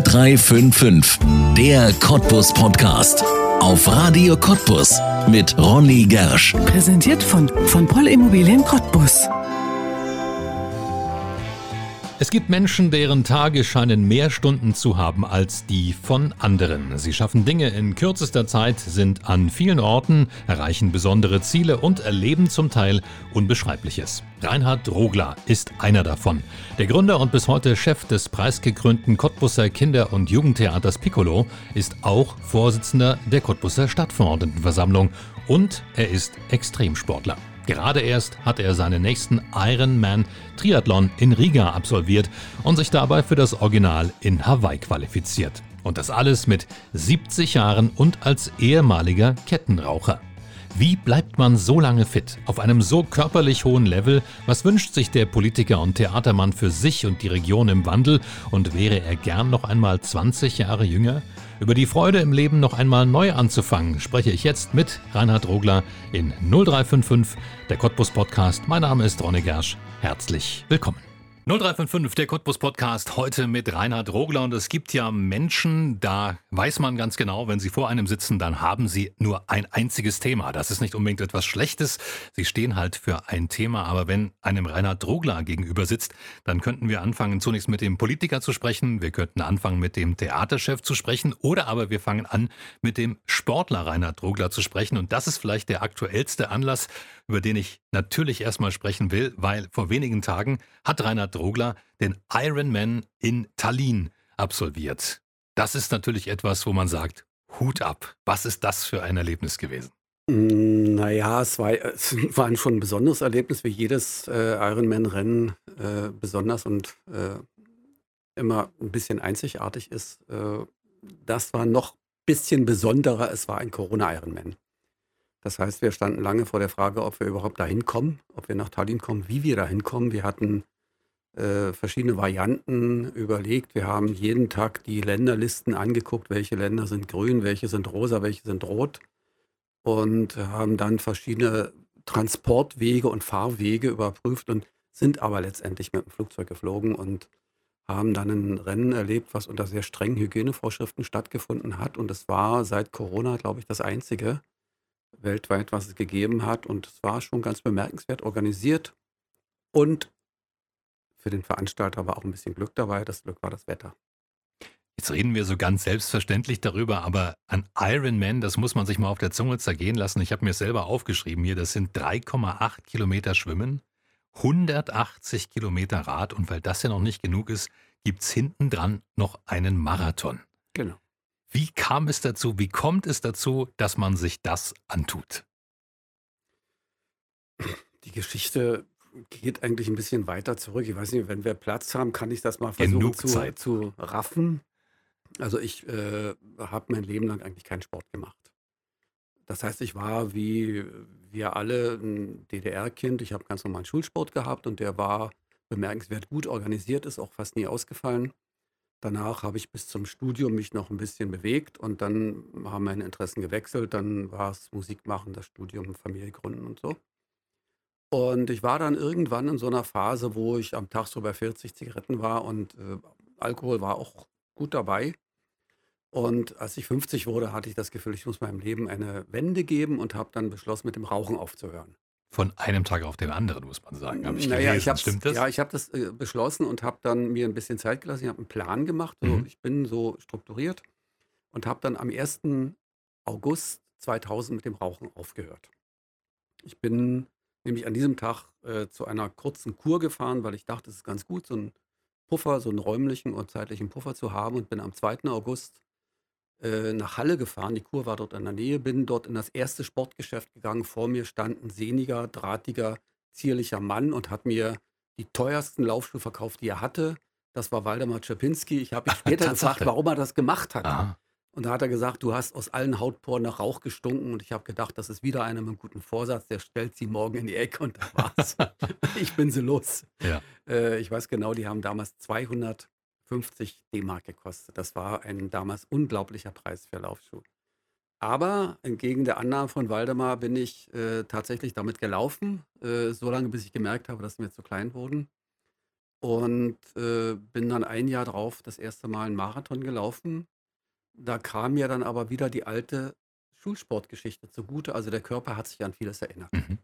0355, der Cottbus Podcast. Auf Radio Cottbus mit Ronny Gersch. Präsentiert von, von Poll Immobilien Cottbus. Es gibt Menschen, deren Tage scheinen mehr Stunden zu haben als die von anderen. Sie schaffen Dinge in kürzester Zeit, sind an vielen Orten, erreichen besondere Ziele und erleben zum Teil Unbeschreibliches. Reinhard Rogler ist einer davon. Der Gründer und bis heute Chef des preisgekrönten Cottbusser Kinder- und Jugendtheaters Piccolo ist auch Vorsitzender der Cottbusser Stadtverordnetenversammlung und er ist Extremsportler. Gerade erst hat er seinen nächsten Ironman Triathlon in Riga absolviert und sich dabei für das Original in Hawaii qualifiziert. Und das alles mit 70 Jahren und als ehemaliger Kettenraucher. Wie bleibt man so lange fit, auf einem so körperlich hohen Level? Was wünscht sich der Politiker und Theatermann für sich und die Region im Wandel? Und wäre er gern noch einmal 20 Jahre jünger? Über die Freude im Leben noch einmal neu anzufangen, spreche ich jetzt mit Reinhard Rogler in 0355, der Cottbus Podcast. Mein Name ist Ronne Gersch. Herzlich willkommen. 0355, der Cottbus Podcast, heute mit Reinhard Rogler. Und es gibt ja Menschen, da weiß man ganz genau, wenn sie vor einem sitzen, dann haben sie nur ein einziges Thema. Das ist nicht unbedingt etwas Schlechtes. Sie stehen halt für ein Thema. Aber wenn einem Reinhard Rogler gegenüber sitzt, dann könnten wir anfangen, zunächst mit dem Politiker zu sprechen. Wir könnten anfangen, mit dem Theaterchef zu sprechen. Oder aber wir fangen an, mit dem Sportler Reinhard Rogler zu sprechen. Und das ist vielleicht der aktuellste Anlass, über den ich natürlich erstmal sprechen will, weil vor wenigen Tagen hat Reinhard Drogler den Ironman in Tallinn absolviert. Das ist natürlich etwas, wo man sagt, Hut ab. Was ist das für ein Erlebnis gewesen? Mm, naja, es war, es war schon ein besonderes Erlebnis, wie jedes äh, Ironman-Rennen äh, besonders und äh, immer ein bisschen einzigartig ist. Äh, das war noch ein bisschen besonderer, es war ein Corona-Ironman. Das heißt, wir standen lange vor der Frage, ob wir überhaupt dahin kommen, ob wir nach Tallinn kommen, wie wir dahin kommen. Wir hatten äh, verschiedene Varianten überlegt. Wir haben jeden Tag die Länderlisten angeguckt, welche Länder sind grün, welche sind rosa, welche sind rot und haben dann verschiedene Transportwege und Fahrwege überprüft und sind aber letztendlich mit dem Flugzeug geflogen und haben dann ein Rennen erlebt, was unter sehr strengen Hygienevorschriften stattgefunden hat. Und es war seit Corona, glaube ich, das einzige weltweit, was es gegeben hat. Und es war schon ganz bemerkenswert organisiert und für den Veranstalter war auch ein bisschen Glück dabei. Das Glück war das Wetter. Jetzt reden wir so ganz selbstverständlich darüber, aber ein Ironman, das muss man sich mal auf der Zunge zergehen lassen. Ich habe mir selber aufgeschrieben hier, das sind 3,8 Kilometer Schwimmen, 180 Kilometer Rad und weil das ja noch nicht genug ist, gibt es hinten dran noch einen Marathon. Genau. Wie kam es dazu, wie kommt es dazu, dass man sich das antut? Die Geschichte geht eigentlich ein bisschen weiter zurück. Ich weiß nicht, wenn wir Platz haben, kann ich das mal versuchen zu, zu, raffen. Also ich äh, habe mein Leben lang eigentlich keinen Sport gemacht. Das heißt, ich war wie wir alle ein DDR-Kind. Ich habe ganz normalen Schulsport gehabt und der war bemerkenswert gut organisiert, ist auch fast nie ausgefallen. Danach habe ich bis zum Studium mich noch ein bisschen bewegt und dann haben meine Interessen gewechselt. Dann war es Musik machen, das Studium, Familie gründen und so. Und ich war dann irgendwann in so einer Phase, wo ich am Tag so bei 40 Zigaretten war und äh, Alkohol war auch gut dabei. Und als ich 50 wurde, hatte ich das Gefühl, ich muss meinem Leben eine Wende geben und habe dann beschlossen, mit dem Rauchen aufzuhören. Von einem Tag auf den anderen, muss man sagen. Habe ich naja, gelesen. Ich Stimmt das? Ja, ich habe das äh, beschlossen und habe dann mir ein bisschen Zeit gelassen. Ich habe einen Plan gemacht. So, mhm. Ich bin so strukturiert und habe dann am 1. August 2000 mit dem Rauchen aufgehört. Ich bin nämlich an diesem Tag äh, zu einer kurzen Kur gefahren, weil ich dachte, es ist ganz gut, so einen Puffer, so einen räumlichen und zeitlichen Puffer zu haben und bin am 2. August äh, nach Halle gefahren. Die Kur war dort in der Nähe, bin dort in das erste Sportgeschäft gegangen. Vor mir stand ein sehniger, drahtiger, zierlicher Mann und hat mir die teuersten Laufschuhe verkauft, die er hatte. Das war Waldemar Czapinski. Ich habe mich später gefragt, warum er das gemacht hat. Aha. Und da hat er gesagt, du hast aus allen Hautporen nach Rauch gestunken. Und ich habe gedacht, das ist wieder einer mit einem guten Vorsatz, der stellt sie morgen in die Ecke und da war's. ich bin sie los. Ja. Äh, ich weiß genau, die haben damals 250 D-Mark gekostet. Das war ein damals unglaublicher Preis für Laufschuh. Aber entgegen der Annahme von Waldemar bin ich äh, tatsächlich damit gelaufen, äh, so lange bis ich gemerkt habe, dass sie mir zu klein wurden. und äh, bin dann ein Jahr drauf das erste Mal einen Marathon gelaufen. Da kam mir dann aber wieder die alte Schulsportgeschichte zugute. Also der Körper hat sich an vieles erinnert. Mhm.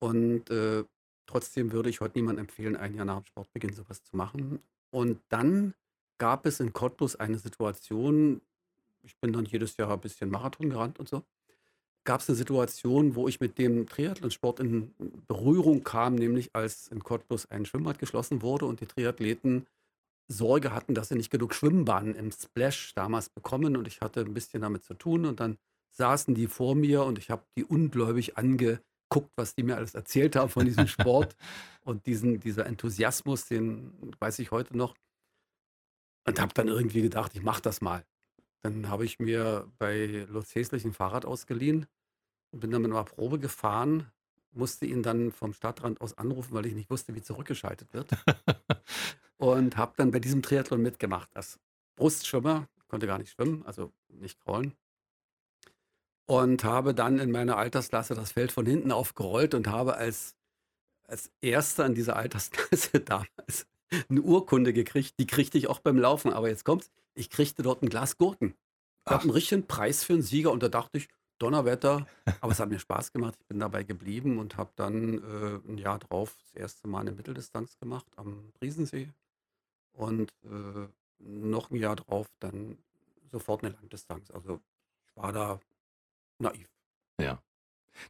Und äh, trotzdem würde ich heute niemandem empfehlen, ein Jahr nach dem Sportbeginn sowas zu machen. Und dann gab es in Cottbus eine Situation, ich bin dann jedes Jahr ein bisschen Marathon gerannt und so, gab es eine Situation, wo ich mit dem Triathlonsport in Berührung kam, nämlich als in Cottbus ein Schwimmbad geschlossen wurde und die Triathleten Sorge hatten, dass sie nicht genug Schwimmbahnen im Splash damals bekommen und ich hatte ein bisschen damit zu tun und dann saßen die vor mir und ich habe die ungläubig angeguckt, was die mir alles erzählt haben von diesem Sport und diesen, dieser Enthusiasmus, den weiß ich heute noch und habe dann irgendwie gedacht, ich mache das mal. Dann habe ich mir bei Lutz Häslich ein Fahrrad ausgeliehen und bin dann mit einer Probe gefahren, musste ihn dann vom Stadtrand aus anrufen, weil ich nicht wusste, wie zurückgeschaltet wird. und habe dann bei diesem Triathlon mitgemacht. Als Brustschwimmer, konnte gar nicht schwimmen, also nicht krollen. Und habe dann in meiner Altersklasse das Feld von hinten aufgerollt und habe als, als Erster in dieser Altersklasse damals eine Urkunde gekriegt. Die kriegte ich auch beim Laufen. Aber jetzt kommt's, ich kriegte dort ein Glas Gurken. Ich habe einen richtigen Preis für einen Sieger und da dachte ich, Donnerwetter, aber es hat mir Spaß gemacht. Ich bin dabei geblieben und habe dann äh, ein Jahr drauf das erste Mal eine Mitteldistanz gemacht am Riesensee und äh, noch ein Jahr drauf dann sofort eine Langdistanz. Also ich war da naiv. Ja.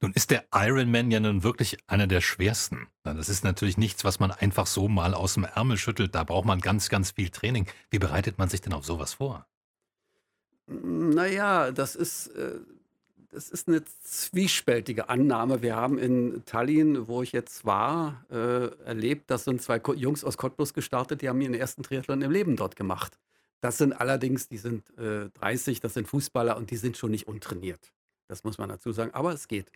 Nun ist der Ironman ja nun wirklich einer der schwersten. Das ist natürlich nichts, was man einfach so mal aus dem Ärmel schüttelt. Da braucht man ganz, ganz viel Training. Wie bereitet man sich denn auf sowas vor? Naja, das ist, äh, das ist eine zwiespältige Annahme. Wir haben in Tallinn, wo ich jetzt war, äh, erlebt, dass sind zwei Jungs aus Cottbus gestartet, die haben ihren ersten Triathlon im Leben dort gemacht. Das sind allerdings, die sind äh, 30, das sind Fußballer und die sind schon nicht untrainiert. Das muss man dazu sagen. Aber es geht.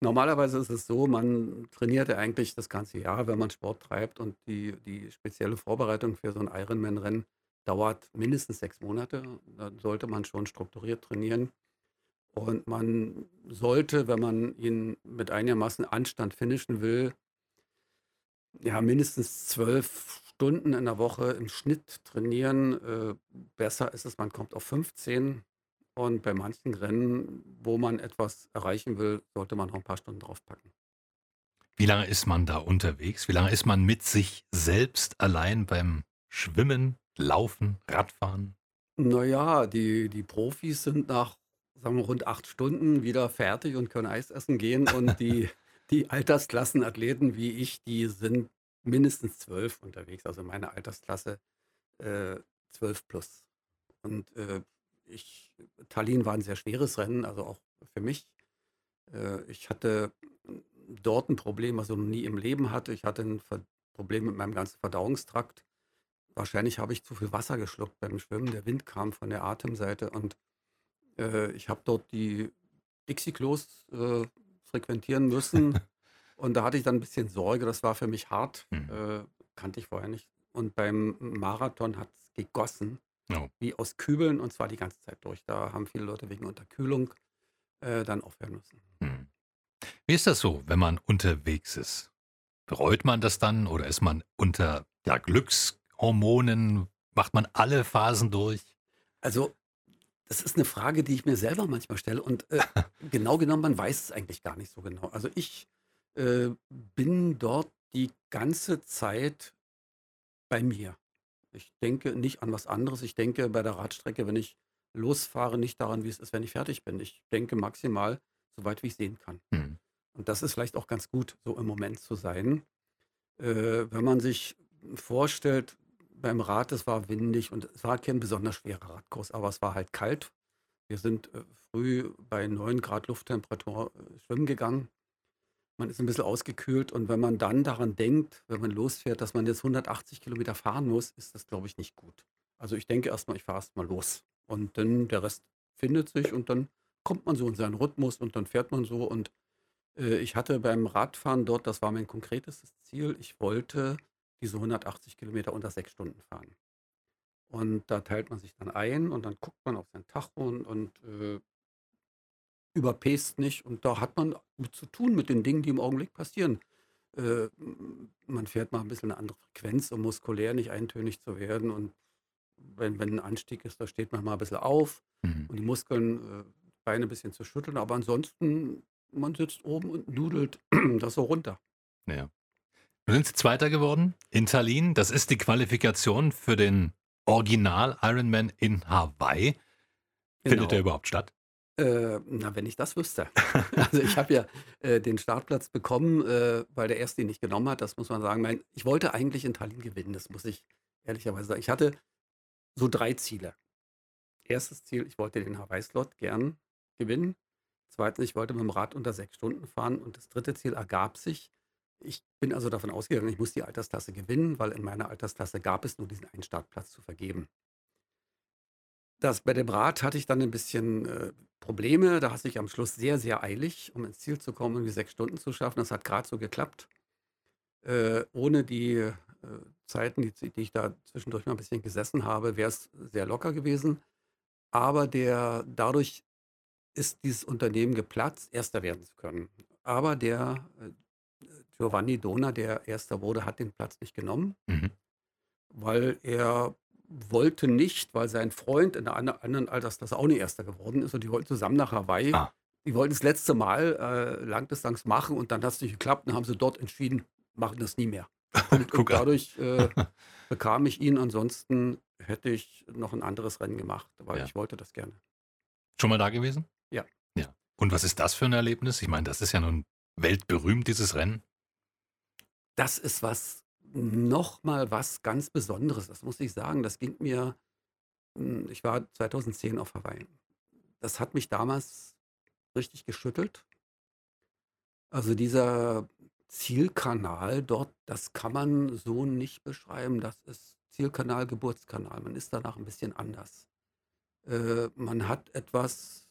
Normalerweise ist es so, man trainiert ja eigentlich das ganze Jahr, wenn man Sport treibt. Und die, die spezielle Vorbereitung für so ein Ironman-Rennen dauert mindestens sechs Monate. Dann sollte man schon strukturiert trainieren. Und man sollte, wenn man ihn mit einigermaßen Anstand finishen will, ja, mindestens zwölf Stunden in der Woche im Schnitt trainieren. Äh, besser ist es, man kommt auf 15. Und bei manchen Rennen, wo man etwas erreichen will, sollte man noch ein paar Stunden draufpacken. Wie lange ist man da unterwegs? Wie lange ist man mit sich selbst allein beim Schwimmen, Laufen, Radfahren? Naja, die, die Profis sind nach sagen wir, rund acht Stunden wieder fertig und können Eis essen gehen. Und die, die Altersklassenathleten wie ich, die sind mindestens zwölf unterwegs. Also meine Altersklasse äh, zwölf plus. Und äh, ich, Tallinn war ein sehr schweres Rennen, also auch für mich. Äh, ich hatte dort ein Problem, was ich noch nie im Leben hatte. Ich hatte ein Problem mit meinem ganzen Verdauungstrakt. Wahrscheinlich habe ich zu viel Wasser geschluckt beim Schwimmen. Der Wind kam von der Atemseite und äh, ich habe dort die Dixie-Klos äh, frequentieren müssen. und da hatte ich dann ein bisschen Sorge. Das war für mich hart. Mhm. Äh, kannte ich vorher nicht. Und beim Marathon hat es gegossen. Oh. Wie aus Kübeln und zwar die ganze Zeit durch. Da haben viele Leute wegen Unterkühlung äh, dann aufhören müssen. Hm. Wie ist das so, wenn man unterwegs ist? Bereut man das dann oder ist man unter ja, Glückshormonen? Macht man alle Phasen durch? Also, das ist eine Frage, die ich mir selber manchmal stelle und äh, genau genommen, man weiß es eigentlich gar nicht so genau. Also ich äh, bin dort die ganze Zeit bei mir. Ich denke nicht an was anderes. Ich denke bei der Radstrecke, wenn ich losfahre, nicht daran, wie es ist, wenn ich fertig bin. Ich denke maximal so weit, wie ich sehen kann. Mhm. Und das ist vielleicht auch ganz gut, so im Moment zu sein. Äh, wenn man sich vorstellt, beim Rad, es war windig und es war kein besonders schwerer Radkurs, aber es war halt kalt. Wir sind äh, früh bei 9 Grad Lufttemperatur äh, schwimmen gegangen man ist ein bisschen ausgekühlt und wenn man dann daran denkt, wenn man losfährt, dass man jetzt 180 Kilometer fahren muss, ist das, glaube ich, nicht gut. Also ich denke erstmal, ich fahre erstmal los und dann der Rest findet sich und dann kommt man so in seinen Rhythmus und dann fährt man so und äh, ich hatte beim Radfahren dort, das war mein konkretes Ziel, ich wollte diese 180 Kilometer unter sechs Stunden fahren. Und da teilt man sich dann ein und dann guckt man auf sein Tacho und, und äh, überpest nicht. Und da hat man zu tun mit den Dingen, die im Augenblick passieren. Äh, man fährt mal ein bisschen eine andere Frequenz, um muskulär nicht eintönig zu werden. Und wenn, wenn ein Anstieg ist, da steht man mal ein bisschen auf Mhm. und die Muskeln, äh, Beine ein bisschen zu schütteln. Aber ansonsten, man sitzt oben und nudelt das so runter. Ja. Du sind Zweiter geworden in Tallinn. Das ist die Qualifikation für den Original Ironman in Hawaii. Findet Genau. der überhaupt statt? Äh, na, wenn ich das wüsste. Also ich habe ja äh, den Startplatz bekommen, äh, weil der erste ihn nicht genommen hat. Das muss man sagen. Mein, ich wollte eigentlich in Tallinn gewinnen, das muss ich ehrlicherweise sagen. Ich hatte so drei Ziele. Erstes Ziel, ich wollte den Hawaii-Slot gern gewinnen. Zweitens, ich wollte mit dem Rad unter sechs Stunden fahren. Und das dritte Ziel ergab sich. Ich bin also davon ausgegangen, ich muss die Altersklasse gewinnen, weil in meiner Altersklasse gab es nur diesen einen Startplatz zu vergeben. Das bei dem Rad hatte ich dann ein bisschen äh, Probleme. Da hatte ich am Schluss sehr, sehr eilig, um ins Ziel zu kommen die sechs Stunden zu schaffen. Das hat gerade so geklappt. Äh, ohne die äh, Zeiten, die, die ich da zwischendurch mal ein bisschen gesessen habe, wäre es sehr locker gewesen. Aber der, dadurch ist dieses Unternehmen geplatzt, Erster werden zu können. Aber der äh, Giovanni Dona, der Erster wurde, hat den Platz nicht genommen Mhm. weil er wollte nicht, weil sein Freund in einer ander- anderen Altersklasse auch nicht Erster geworden ist und die wollten zusammen nach Hawaii. Ah. Die wollten das letzte Mal äh, Langdistanz machen und dann hat es nicht geklappt und haben sie dort entschieden, machen das nie mehr. Und, und dadurch äh, bekam ich ihn, ansonsten hätte ich noch ein anderes Rennen gemacht, weil Ja. ich wollte das gerne. Schon mal da gewesen? Ja. Ja. Und was ist das für ein Erlebnis? Ich meine, das ist ja nun weltberühmt, dieses Rennen. Das ist was, nochmal was ganz Besonderes, das muss ich sagen. Das ging mir, hm, ich war 2010 auf Hawaii. Das hat mich damals richtig geschüttelt. Also dieser Zielkanal dort, das kann man so nicht beschreiben. Das ist Zielkanal, Geburtskanal. Man ist danach ein bisschen anders. Äh, man hat etwas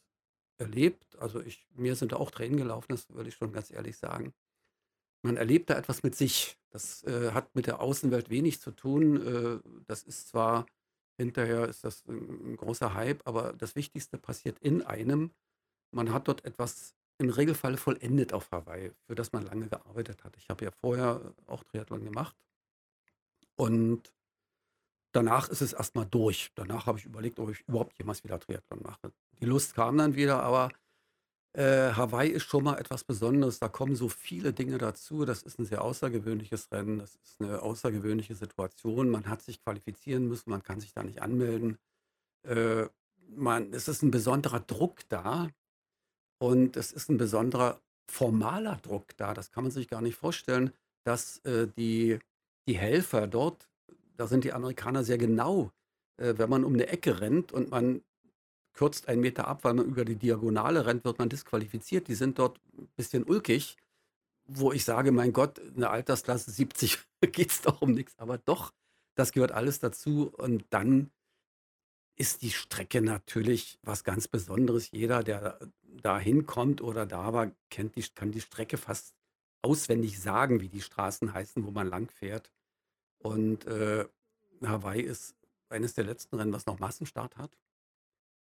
erlebt. Also ich, mir sind auch Tränen gelaufen, das würde ich schon ganz ehrlich sagen. Man erlebt da etwas mit sich. Das äh, hat mit der Außenwelt wenig zu tun. Äh, das ist zwar hinterher ist das ein, ein großer Hype, aber das Wichtigste passiert in einem. Man hat dort etwas im Regelfall vollendet auf Hawaii, für das man lange gearbeitet hat. Ich habe ja vorher auch Triathlon gemacht und danach ist es erstmal durch. Danach habe ich überlegt, ob ich überhaupt jemals wieder Triathlon mache. Die Lust kam dann wieder, aber äh, Hawaii ist schon mal etwas Besonderes. Da kommen so viele Dinge dazu. Das ist ein sehr außergewöhnliches Rennen. Das ist eine außergewöhnliche Situation. Man hat sich qualifizieren müssen. Man kann sich da nicht anmelden. Äh, man, es ist ein besonderer Druck da. Und es ist ein besonderer formaler Druck da. Das kann man sich gar nicht vorstellen, dass äh, die, die Helfer dort, da sind die Amerikaner sehr genau, äh, wenn man um eine Ecke rennt und man kürzt einen Meter ab, weil man über die Diagonale rennt, wird man disqualifiziert. Die sind dort ein bisschen ulkig, wo ich sage, mein Gott, eine Altersklasse 70 geht es doch um nichts. Aber doch, das gehört alles dazu. Und dann ist die Strecke natürlich was ganz Besonderes. Jeder, der da hinkommt oder da war, kennt die, kann die Strecke fast auswendig sagen, wie die Straßen heißen, wo man lang fährt. Und äh, Hawaii ist eines der letzten Rennen, was noch Massenstart hat.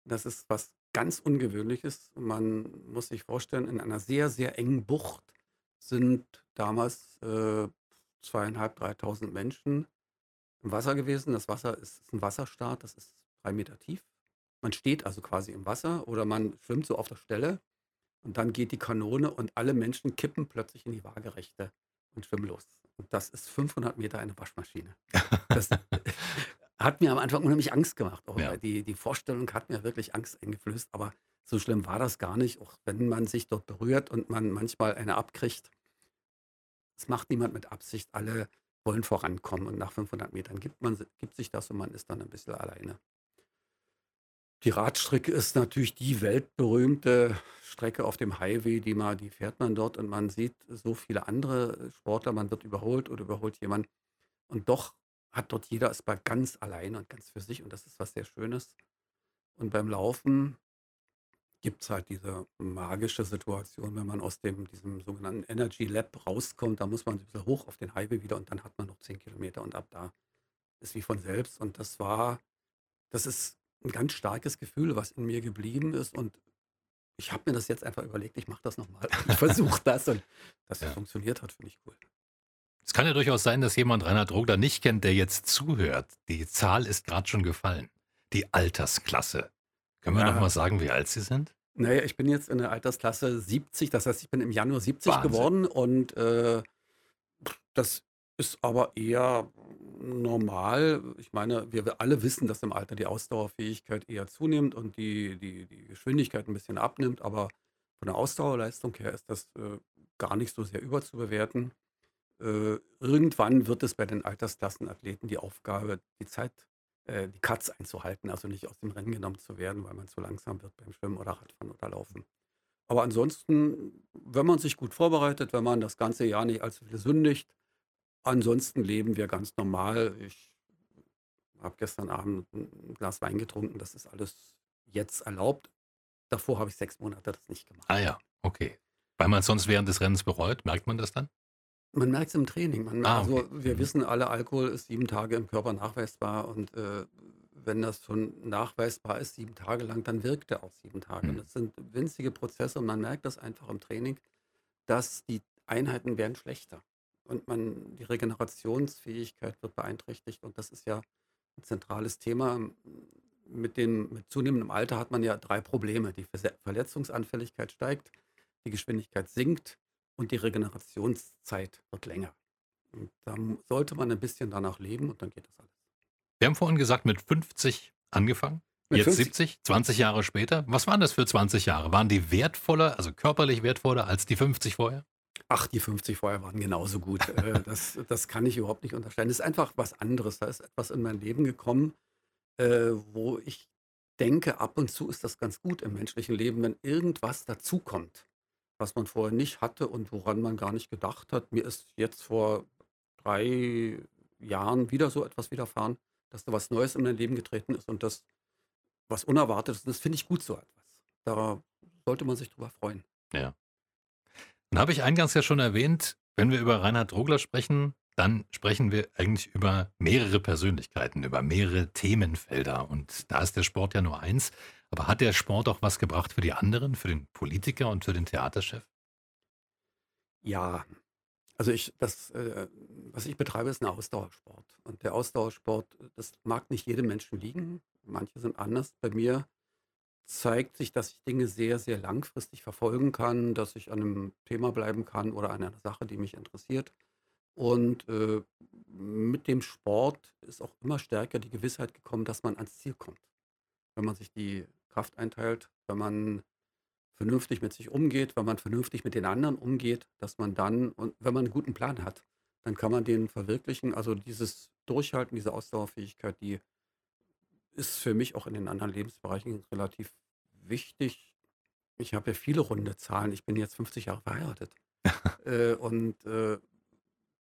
Das ist was ganz Ungewöhnliches. Man muss sich vorstellen, in einer sehr, sehr engen Bucht sind damals äh, zweieinhalb, dreitausend Menschen im Wasser gewesen. Das Wasser ist, ist ein Wasserstart, das ist drei Meter tief. Man steht also quasi im Wasser oder man schwimmt so auf der Stelle und dann geht die Kanone und alle Menschen kippen plötzlich in die Waagerechte und schwimmen los. Und das ist 500 Meter eine Waschmaschine. Das hat mir am Anfang unheimlich Angst gemacht. Auch Ja. die, die Vorstellung hat mir wirklich Angst eingeflößt, aber so schlimm war das gar nicht. Auch wenn man sich dort berührt und man manchmal eine abkriegt, es macht niemand mit Absicht. Alle wollen vorankommen und nach 500 Metern gibt man gibt sich das und man ist dann ein bisschen alleine. Die Radstrecke ist natürlich die weltberühmte Strecke auf dem Highway, die man, die fährt man dort und man sieht so viele andere Sportler, man wird überholt oder überholt jemand und doch hat dort jeder es bei ganz allein und ganz für sich und das ist was sehr Schönes. Und beim Laufen gibt es halt diese magische Situation, wenn man aus dem, diesem sogenannten Energy Lab rauskommt, da muss man ein bisschen hoch auf den Highway wieder und dann hat man noch 10 Kilometer und ab da ist wie von selbst. Und das war, das ist ein ganz starkes Gefühl, was in mir geblieben ist. Und ich habe mir das jetzt einfach überlegt, ich mache das nochmal. Ich versuche das und dass Ja. es funktioniert hat, finde ich cool. Es kann ja durchaus sein, dass jemand Reinhard Rogler nicht kennt, der jetzt zuhört. Die Zahl ist gerade schon gefallen. Die Altersklasse. Können wir ja. noch mal sagen, wie alt Sie sind? Naja, ich bin jetzt in der Altersklasse 70, das heißt, ich bin im Januar 70 Wahnsinn. geworden und äh, das ist aber eher normal. Ich meine, wir alle wissen, dass im Alter die Ausdauerfähigkeit eher zunimmt und die, die, die Geschwindigkeit ein bisschen abnimmt, aber von der Ausdauerleistung her ist das äh, gar nicht so sehr überzubewerten. Äh, irgendwann wird es bei den Altersklassenathleten die Aufgabe, die Zeit, äh, die Cuts einzuhalten, also nicht aus dem Rennen genommen zu werden, weil man zu langsam wird beim Schwimmen oder Radfahren oder Laufen. Aber ansonsten, wenn man sich gut vorbereitet, wenn man das ganze Jahr nicht allzu viel sündigt, ansonsten leben wir ganz normal. Ich habe gestern Abend ein Glas Wein getrunken, das ist alles jetzt erlaubt. Davor habe ich sechs Monate das nicht gemacht. Ah ja, okay. Weil man es sonst während des Rennens bereut, merkt man das dann? Man merkt es im Training. Man, ah, okay. also wir mhm. wissen alle, Alkohol ist sieben Tage im Körper nachweisbar und äh, wenn das schon nachweisbar ist, sieben Tage lang, dann wirkt er auch sieben Tage. Mhm. Und das sind winzige Prozesse und man merkt das einfach im Training, dass die Einheiten werden schlechter und man die Regenerationsfähigkeit wird beeinträchtigt und das ist ja ein zentrales Thema. Mit dem mit zunehmendem Alter hat man ja drei Probleme. Die Verletzungsanfälligkeit steigt, die Geschwindigkeit sinkt und die Regenerationszeit wird länger. Und da sollte man ein bisschen danach leben und dann geht das alles. Wir haben vorhin gesagt, mit 50 angefangen. Mit Jetzt 50? 70, 20 Jahre später. Was waren das für 20 Jahre? Waren die wertvoller, also körperlich wertvoller als die 50 vorher? Ach, die 50 vorher waren genauso gut. Äh, das, das kann ich überhaupt nicht unterscheiden. Das ist einfach was anderes. Da ist etwas in mein Leben gekommen, äh, wo ich denke, ab und zu ist das ganz gut im menschlichen Leben, wenn irgendwas dazukommt, was man vorher nicht hatte und woran man gar nicht gedacht hat. Mir ist jetzt vor drei Jahren wieder so etwas widerfahren, dass da was Neues in mein Leben getreten ist und das was Unerwartetes. Das finde ich gut so etwas. Da sollte man sich drüber freuen. Ja. Dann habe ich eingangs ja schon erwähnt, wenn wir über Reinhard Rogler sprechen, dann sprechen wir eigentlich über mehrere Persönlichkeiten, über mehrere Themenfelder. Und da ist der Sport ja nur eins. Aber hat der Sport auch was gebracht für die anderen, für den Politiker und für den Theaterchef? Ja, also ich, das, äh, was ich betreibe, ist ein Ausdauersport. Und der Ausdauersport, das mag nicht jedem Menschen liegen. Manche sind anders. Bei mir zeigt sich, dass ich Dinge sehr, sehr langfristig verfolgen kann, dass ich an einem Thema bleiben kann oder an einer Sache, die mich interessiert. Und äh, mit dem Sport ist auch immer stärker die Gewissheit gekommen, dass man ans Ziel kommt. Wenn man sich die Kraft einteilt, wenn man vernünftig mit sich umgeht, wenn man vernünftig mit den anderen umgeht, dass man dann, und wenn man einen guten Plan hat, dann kann man den verwirklichen. Also dieses Durchhalten, diese Ausdauerfähigkeit, die ist für mich auch in den anderen Lebensbereichen relativ wichtig. Ich habe ja viele runde Zahlen. Ich bin jetzt 50 Jahre verheiratet. äh, und äh,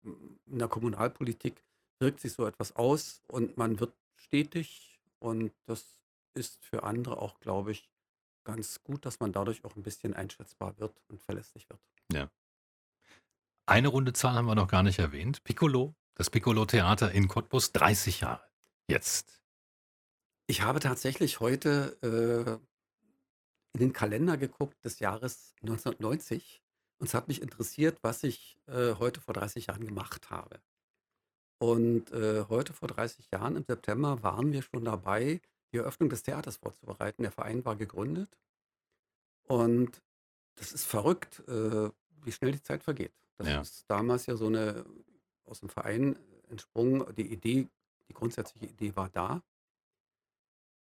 in der Kommunalpolitik wirkt sich so etwas aus und man wird stetig und das ist für andere auch, glaube ich, ganz gut, dass man dadurch auch ein bisschen einschätzbar wird und verlässlich wird. Ja. Eine runde Zahl haben wir noch gar nicht erwähnt. Piccolo, das Piccolo-Theater in Cottbus, 30 Jahre. Jetzt. Ich habe tatsächlich heute äh, in den Kalender geguckt des Jahres 1990 und es hat mich interessiert, was ich äh, heute vor 30 Jahren gemacht habe. Und äh, heute vor 30 Jahren im September waren wir schon dabei, die Eröffnung des Theaters vorzubereiten. Der Verein war gegründet. Und das ist verrückt, äh, wie schnell die Zeit vergeht. Das Ja. ist damals ja so eine aus dem Verein entsprungen. Die Idee, die grundsätzliche Idee war da.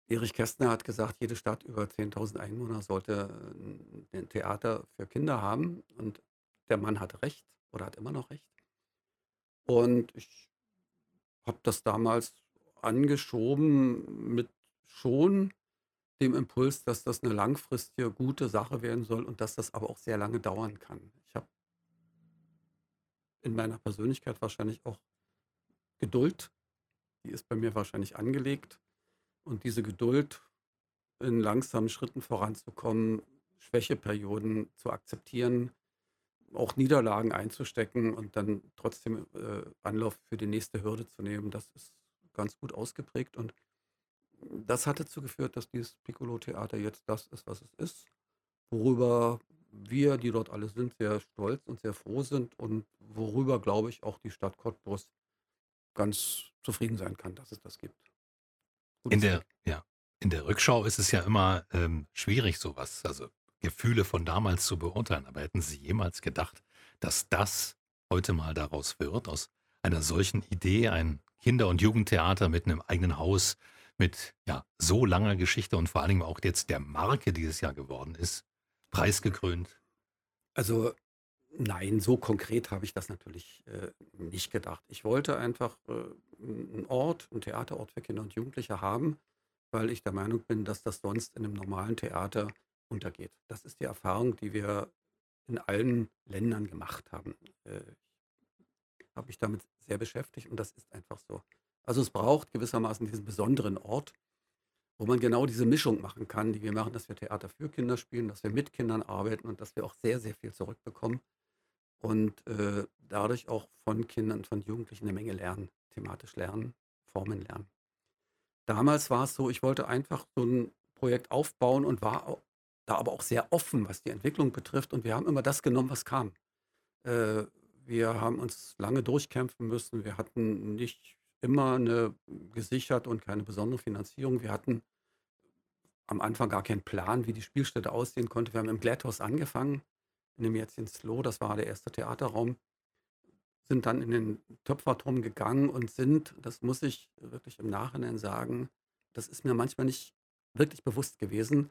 Erich Kästner hat gesagt, jede Stadt über 10.000 Einwohner sollte ein Theater für Kinder haben. Und der Mann hat recht oder hat immer noch recht. Und ich habe das damals angeschoben mit schon dem Impuls, dass das eine langfristige gute Sache werden soll und dass das aber auch sehr lange dauern kann. Ich habe in meiner Persönlichkeit wahrscheinlich auch Geduld. Die ist bei mir wahrscheinlich angelegt. Und diese Geduld, in langsamen Schritten voranzukommen, Schwächeperioden zu akzeptieren, auch Niederlagen einzustecken und dann trotzdem äh, Anlauf für die nächste Hürde zu nehmen, das ist ganz gut ausgeprägt. Und das hat dazu geführt, dass dieses Piccolo-Theater jetzt das ist, was es ist, worüber wir, die dort alle sind, sehr stolz und sehr froh sind und worüber, glaube ich, auch die Stadt Cottbus ganz zufrieden sein kann, dass es das gibt. In der, ja, in der Rückschau ist es ja immer ähm, schwierig, sowas, also Gefühle von damals zu beurteilen. Aber hätten Sie jemals gedacht, dass das heute mal daraus wird, aus einer solchen Idee, ein Kinder- und Jugendtheater mit einem eigenen Haus, mit ja, so langer Geschichte und vor allem auch jetzt der Marke dieses Jahr geworden ist, preisgekrönt? Also nein, so konkret habe ich das natürlich äh, nicht gedacht. Ich wollte einfach äh, einen Ort, einen Theaterort für Kinder und Jugendliche haben, weil ich der Meinung bin, dass das sonst in einem normalen Theater untergeht. Das ist die Erfahrung, die wir in allen Ländern gemacht haben. Äh, ich habe mich damit sehr beschäftigt und das ist einfach so. Also es braucht gewissermaßen diesen besonderen Ort, wo man genau diese Mischung machen kann, die wir machen, dass wir Theater für Kinder spielen, dass wir mit Kindern arbeiten und dass wir auch sehr, sehr viel zurückbekommen und äh, dadurch auch von Kindern, von Jugendlichen eine Menge lernen, thematisch lernen, Formen lernen. Damals war es so, ich wollte einfach so ein Projekt aufbauen und war da aber auch sehr offen, was die Entwicklung betrifft. Und wir haben immer das genommen, was kam. Äh, wir haben uns lange durchkämpfen müssen. Wir hatten nicht immer eine gesicherte und keine besondere Finanzierung. Wir hatten am Anfang gar keinen Plan, wie die Spielstätte aussehen konnte. Wir haben im Glätthaus angefangen, in dem jetzt in Slow, das war der erste Theaterraum, sind dann in den Töpferturm gegangen und sind, das muss ich wirklich im Nachhinein sagen, das ist mir manchmal nicht wirklich bewusst gewesen,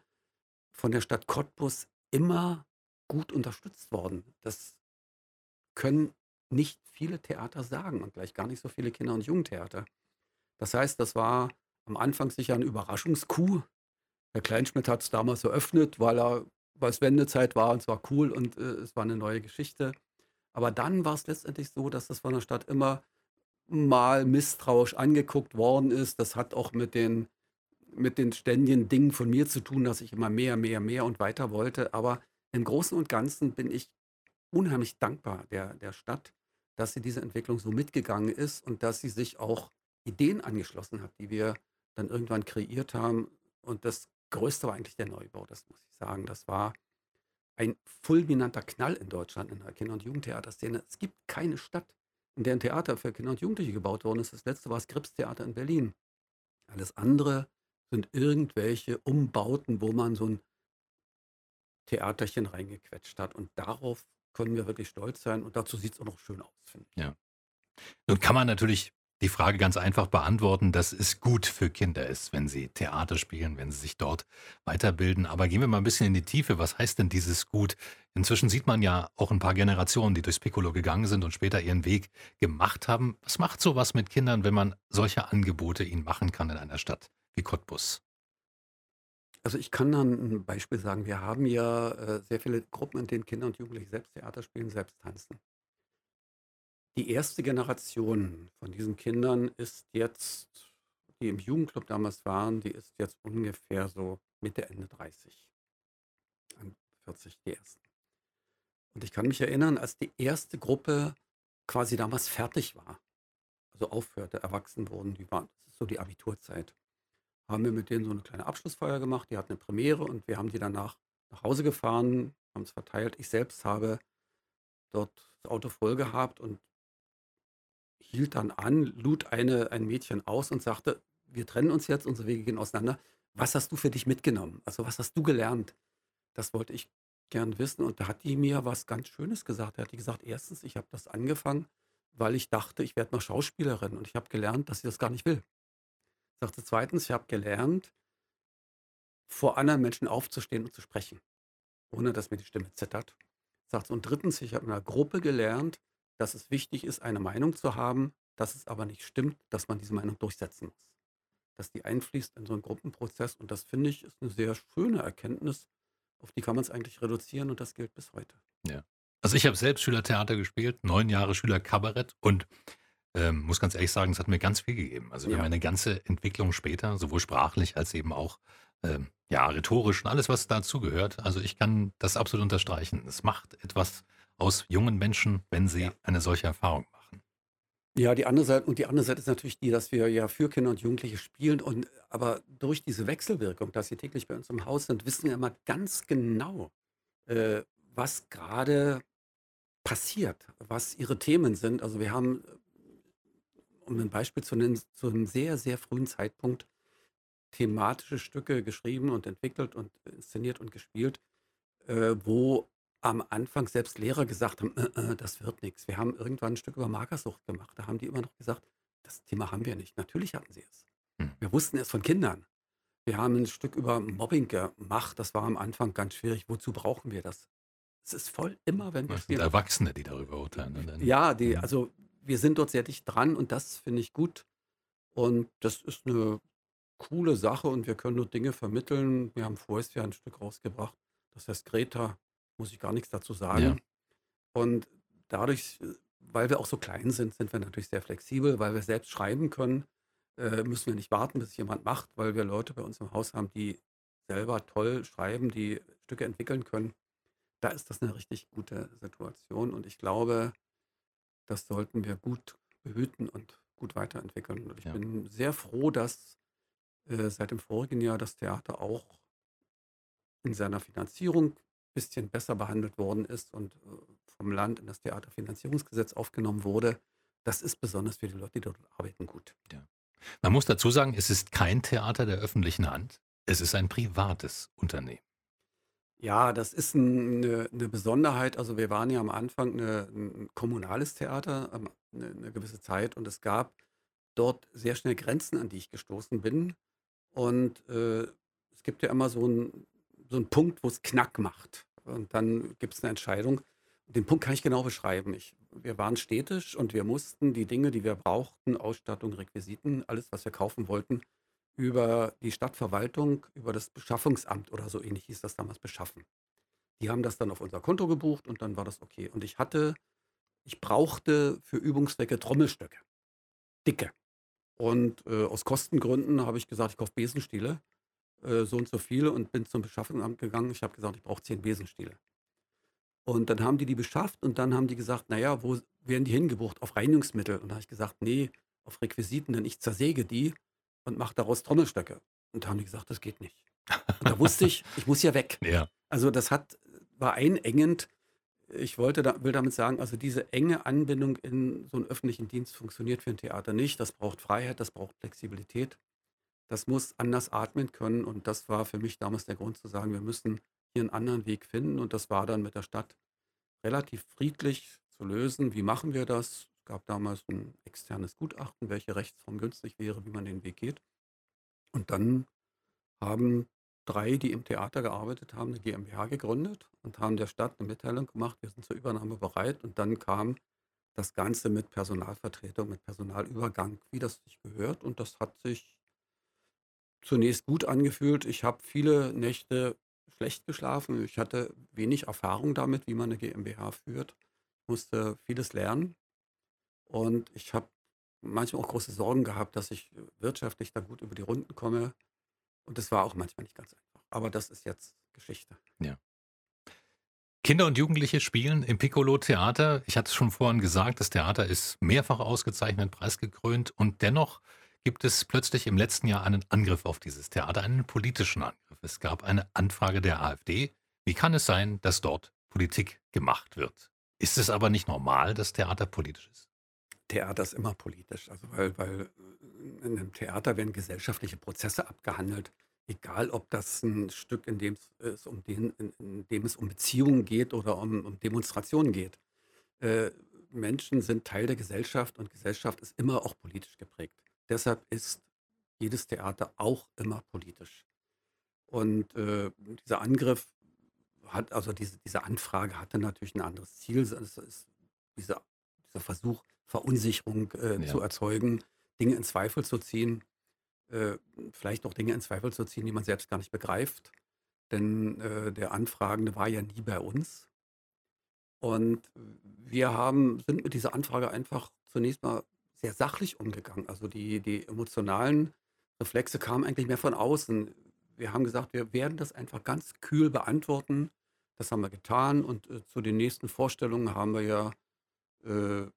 von der Stadt Cottbus immer gut unterstützt worden. Das können nicht viele Theater sagen und gleich gar nicht so viele Kinder- und Jugendtheater. Das heißt, das war am Anfang sicher ein Überraschungskuh. Herr Kleinschmidt hat es damals eröffnet, weil er, weil es Wendezeit war und es war cool und äh, es war eine neue Geschichte. Aber dann war es letztendlich so, dass das von der Stadt immer mal misstrauisch angeguckt worden ist. Das hat auch mit den, mit den ständigen Dingen von mir zu tun, dass ich immer mehr, mehr, mehr und weiter wollte. Aber im Großen und Ganzen bin ich unheimlich dankbar der, der Stadt, dass sie diese Entwicklung so mitgegangen ist und dass sie sich auch Ideen angeschlossen hat, die wir dann irgendwann kreiert haben. Und das Größte war eigentlich der Neubau, das muss ich sagen. Das war ein fulminanter Knall in Deutschland in der Kinder- und Jugendtheaterszene. Es gibt keine Stadt, in der ein Theater für Kinder und Jugendliche gebaut worden ist. Das letzte war das Krips-Theater in Berlin. Alles andere sind irgendwelche Umbauten, wo man so ein Theaterchen reingequetscht hat. Und darauf können wir wirklich stolz sein. Und dazu sieht es auch noch schön aus, finde ich. Ja. Nun kann man natürlich die Frage ganz einfach beantworten, dass es gut für Kinder ist, wenn sie Theater spielen, wenn sie sich dort weiterbilden. Aber gehen wir mal ein bisschen in die Tiefe. Was heißt denn dieses Gut? Inzwischen sieht man ja auch ein paar Generationen, die durchs Piccolo gegangen sind und später ihren Weg gemacht haben. Was macht sowas mit Kindern, wenn man solche Angebote ihnen machen kann in einer Stadt wie Cottbus? Also ich kann dann ein Beispiel sagen. Wir haben ja äh, sehr viele Gruppen, in denen Kinder und Jugendliche selbst Theater spielen, selbst tanzen. Die erste Generation von diesen Kindern ist jetzt, die im Jugendclub damals waren, die ist jetzt ungefähr so Mitte, Ende 30. 40 die ersten. Und ich kann mich erinnern, als die erste Gruppe quasi damals fertig war, also aufhörte, erwachsen wurden, die waren, das ist so die Abiturzeit haben wir mit denen so eine kleine Abschlussfeier gemacht. Die hatten eine Premiere und wir haben die danach nach Hause gefahren, haben es verteilt. Ich selbst habe dort das Auto voll gehabt und hielt dann an, lud eine, ein Mädchen aus und sagte, wir trennen uns jetzt, unsere Wege gehen auseinander. Was hast du für dich mitgenommen? Also was hast du gelernt? Das wollte ich gern wissen. Und da hat die mir was ganz Schönes gesagt. Er hat die gesagt, erstens, ich habe das angefangen, weil ich dachte, ich werde mal Schauspielerin. Und ich habe gelernt, dass sie das gar nicht will. Sagte zweitens, ich habe gelernt, vor anderen Menschen aufzustehen und zu sprechen, ohne dass mir die Stimme zittert. Sagt und drittens, ich habe in einer Gruppe gelernt, dass es wichtig ist, eine Meinung zu haben, dass es aber nicht stimmt, dass man diese Meinung durchsetzen muss. Dass die einfließt in so einen Gruppenprozess und das finde ich ist eine sehr schöne Erkenntnis, auf die kann man es eigentlich reduzieren und das gilt bis heute. Ja. Also ich habe selbst Schülertheater gespielt, neun Jahre Schülerkabarett und ähm, muss ganz ehrlich sagen, es hat mir ganz viel gegeben. Also ja. meine ganze Entwicklung später, sowohl sprachlich als eben auch ähm, ja, rhetorisch und alles, was dazugehört. Also ich kann das absolut unterstreichen. Es macht etwas aus jungen Menschen, wenn sie ja. eine solche Erfahrung machen. Ja, die andere Seite, und die andere Seite ist natürlich die, dass wir ja für Kinder und Jugendliche spielen und aber durch diese Wechselwirkung, dass sie täglich bei uns im Haus sind, wissen wir immer ganz genau, äh, was gerade passiert, was ihre Themen sind. Also wir haben, um ein Beispiel zu nennen, zu einem sehr, sehr frühen Zeitpunkt thematische Stücke geschrieben und entwickelt und inszeniert und gespielt, äh, wo am Anfang selbst Lehrer gesagt haben, äh, äh, das wird nichts. Wir haben irgendwann ein Stück über Magersucht gemacht. Da haben die immer noch gesagt, das Thema haben wir nicht. Natürlich hatten sie es. Hm. Wir wussten es von Kindern. Wir haben ein Stück über Mobbing gemacht. Das war am Anfang ganz schwierig. Wozu brauchen wir das? Es ist voll immer, wenn wir Das sind Erwachsene, die darüber urteilen. Ne, ja, die, hm. also wir sind dort sehr dicht dran und das finde ich gut. Und das ist eine coole Sache und wir können nur Dinge vermitteln. Wir haben vorher ja ein Stück rausgebracht. Das heißt Greta, muss ich gar nichts dazu Ja. sagen. Und dadurch, weil wir auch so klein sind, sind wir natürlich sehr flexibel, weil wir selbst schreiben können, äh, müssen wir nicht warten, bis jemand macht, weil wir Leute bei uns im Haus haben, die selber toll schreiben, die Stücke entwickeln können. Da ist das eine richtig gute Situation und ich glaube, das sollten wir gut behüten und gut weiterentwickeln. Und ich Ja. bin sehr froh, dass äh, seit dem vorigen Jahr das Theater auch in seiner Finanzierung bisschen besser behandelt worden ist und äh, vom Land in das Theaterfinanzierungsgesetz aufgenommen wurde. Das ist besonders für die Leute, die dort arbeiten, gut. Ja. Man muss dazu sagen, es ist kein Theater der öffentlichen Hand. Es ist ein privates Unternehmen. Ja, das ist eine, eine Besonderheit. Also wir waren ja am Anfang eine, ein kommunales Theater eine, eine gewisse Zeit und es gab dort sehr schnell Grenzen, an die ich gestoßen bin. Und äh, es gibt ja immer so einen so Punkt, wo es Knack macht. Und dann gibt es eine Entscheidung. Den Punkt kann ich genau beschreiben. Ich, wir waren städtisch und wir mussten die Dinge, die wir brauchten, Ausstattung, Requisiten, alles, was wir kaufen wollten, über die Stadtverwaltung, über das Beschaffungsamt oder so ähnlich hieß das damals beschaffen. Die haben das dann auf unser Konto gebucht und dann war das okay. Und ich hatte, ich brauchte für Übungszwecke Trommelstöcke. Dicke. Und äh, aus Kostengründen habe ich gesagt, ich kaufe Besenstiele, äh, so und so viele, und bin zum Beschaffungsamt gegangen. Ich habe gesagt, ich brauche zehn Besenstiele. Und dann haben die die beschafft und dann haben die gesagt, naja, wo werden die hingebucht? Auf Reinigungsmittel. Und da habe ich gesagt, nee, auf Requisiten, denn ich zersäge die und mache daraus Trommelstöcke. Und da haben die gesagt, das geht nicht. Und da wusste ich, ich muss ja weg. Ja. Also das hat, war einengend ich wollte da, will damit sagen, also diese enge Anbindung in so einen öffentlichen Dienst funktioniert für ein Theater nicht. Das braucht Freiheit, das braucht Flexibilität. Das muss anders atmen können. Und das war für mich damals der Grund zu sagen, wir müssen hier einen anderen Weg finden. Und das war dann mit der Stadt relativ friedlich zu lösen. Wie machen wir das? Es gab damals ein externes Gutachten, welche Rechtsform günstig wäre, wie man den Weg geht. Und dann haben drei, die im Theater gearbeitet haben, eine GmbH gegründet und haben der Stadt eine Mitteilung gemacht, wir sind zur Übernahme bereit. Und dann kam das Ganze mit Personalvertretung, mit Personalübergang, wie das sich gehört. Und das hat sich zunächst gut angefühlt. Ich habe viele Nächte schlecht geschlafen. Ich hatte wenig Erfahrung damit, wie man eine GmbH führt. Ich musste vieles lernen. Und ich habe manchmal auch große Sorgen gehabt, dass ich wirtschaftlich da gut über die Runden komme. Und das war auch manchmal nicht ganz einfach. Aber das ist jetzt Geschichte. Ja. Kinder und Jugendliche spielen im Piccolo-Theater. Ich hatte es schon vorhin gesagt, das Theater ist mehrfach ausgezeichnet, preisgekrönt und dennoch gibt es plötzlich im letzten Jahr einen Angriff auf dieses Theater, einen politischen Angriff. Es gab eine Anfrage der AfD. Wie kann es sein, dass dort Politik gemacht wird? Ist es aber nicht normal, dass Theater politisch ist? Theater ist immer politisch. Also weil, weil in einem Theater werden gesellschaftliche Prozesse abgehandelt. Egal, ob das ein Stück, in dem es um, den, in, dem es um Beziehungen geht oder um, um Demonstrationen geht. Äh, Menschen sind Teil der Gesellschaft und Gesellschaft ist immer auch politisch geprägt. Deshalb ist jedes Theater auch immer politisch. Und äh, dieser Angriff hat, also diese, diese Anfrage hatte natürlich ein anderes Ziel. Es ist dieser, dieser Versuch, Verunsicherung äh, ja. zu erzeugen, Dinge in Zweifel zu ziehen, äh, vielleicht auch Dinge in Zweifel zu ziehen, die man selbst gar nicht begreift. Denn äh, der Anfragende war ja nie bei uns. Und wir haben, sind mit dieser Anfrage einfach zunächst mal sehr sachlich umgegangen. Also die, die emotionalen Reflexe kamen eigentlich mehr von außen. Wir haben gesagt, wir werden das einfach ganz kühl beantworten. Das haben wir getan und äh, zu den nächsten Vorstellungen haben wir ja äh,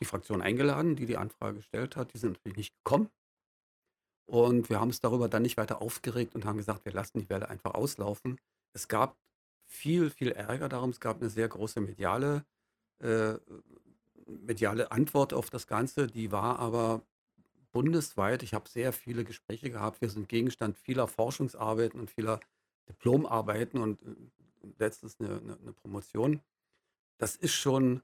die Fraktion eingeladen, die die Anfrage gestellt hat. Die sind natürlich nicht gekommen. Und wir haben uns darüber dann nicht weiter aufgeregt und haben gesagt, wir lassen die Welle einfach auslaufen. Es gab viel, viel Ärger darum. Es gab eine sehr große mediale, äh, mediale Antwort auf das Ganze. Die war aber bundesweit. Ich habe sehr viele Gespräche gehabt. Wir sind Gegenstand vieler Forschungsarbeiten und vieler Diplomarbeiten und äh, letztens eine, eine, eine Promotion. Das ist schon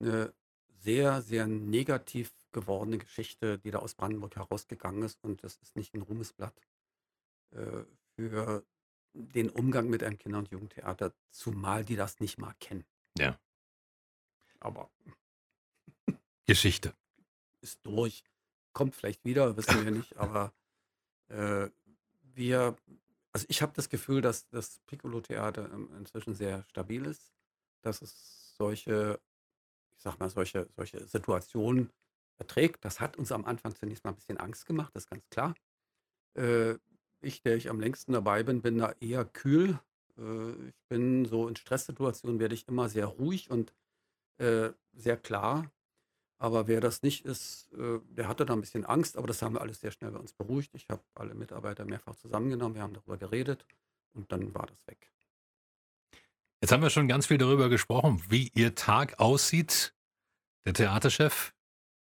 eine sehr, sehr negativ gewordene Geschichte, die da aus Brandenburg herausgegangen ist. Und das ist nicht ein Ruhmesblatt äh, für den Umgang mit einem Kinder- und Jugendtheater, zumal die das nicht mal kennen. Ja. Aber Geschichte. ist durch. Kommt vielleicht wieder, wissen wir nicht, aber äh, wir, also ich habe das Gefühl, dass das Piccolo-Theater inzwischen sehr stabil ist, dass es solche, ich sag mal, solche, solche Situationen erträgt. Das hat uns am Anfang zunächst mal ein bisschen Angst gemacht, das ist ganz klar. Äh, ich, der ich am längsten dabei bin, bin da eher kühl. Äh, ich bin so in Stresssituationen werde ich immer sehr ruhig und äh, sehr klar. Aber wer das nicht ist, äh, der hatte da ein bisschen Angst, aber das haben wir alles sehr schnell bei uns beruhigt. Ich habe alle Mitarbeiter mehrfach zusammengenommen, wir haben darüber geredet und dann war das weg. Jetzt haben wir schon ganz viel darüber gesprochen, wie Ihr Tag aussieht. Der Theaterchef,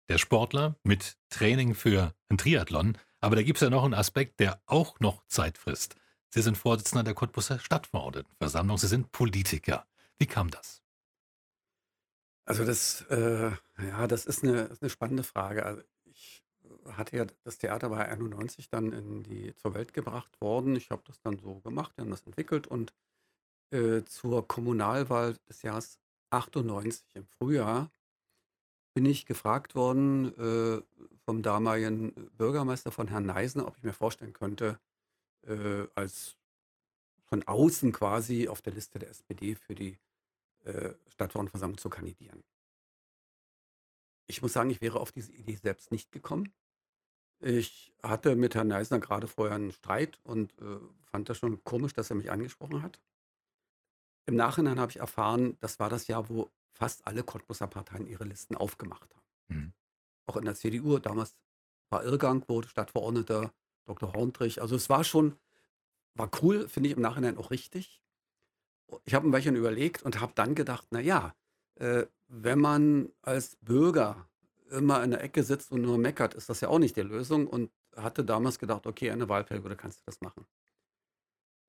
der Sportler mit Training für ein Triathlon. Aber da gibt es ja noch einen Aspekt, der auch noch Zeit frisst. Sie sind Vorsitzender der Cottbuser Stadtverordnetenversammlung. Sie sind Politiker. Wie kam das? Also das, äh, ja, das ist eine, eine spannende Frage. Also ich hatte ja, das Theater war 91 dann in die, zur Welt gebracht worden. Ich habe das dann so gemacht, wir haben das entwickelt und äh, zur Kommunalwahl des Jahres 98 im Frühjahr bin ich gefragt worden äh, vom damaligen Bürgermeister von Herrn Neisen, ob ich mir vorstellen könnte, äh, als von außen quasi auf der Liste der SPD für die äh, Stadtverordnetenversammlung zu kandidieren. Ich muss sagen, ich wäre auf diese Idee selbst nicht gekommen. Ich hatte mit Herrn Neisner gerade vorher einen Streit und äh, fand das schon komisch, dass er mich angesprochen hat. Im Nachhinein habe ich erfahren, das war das Jahr, wo fast alle Cottbuser Parteien ihre Listen aufgemacht haben. Mhm. Auch in der CDU, damals war Irrgang, wurde Stadtverordneter Dr. Horntrich. Also es war schon, war cool, finde ich im Nachhinein auch richtig. Ich habe ein bisschen überlegt und habe dann gedacht, naja, äh, wenn man als Bürger immer in der Ecke sitzt und nur meckert, ist das ja auch nicht die Lösung und hatte damals gedacht, okay, eine Wahlperiode kannst du das machen.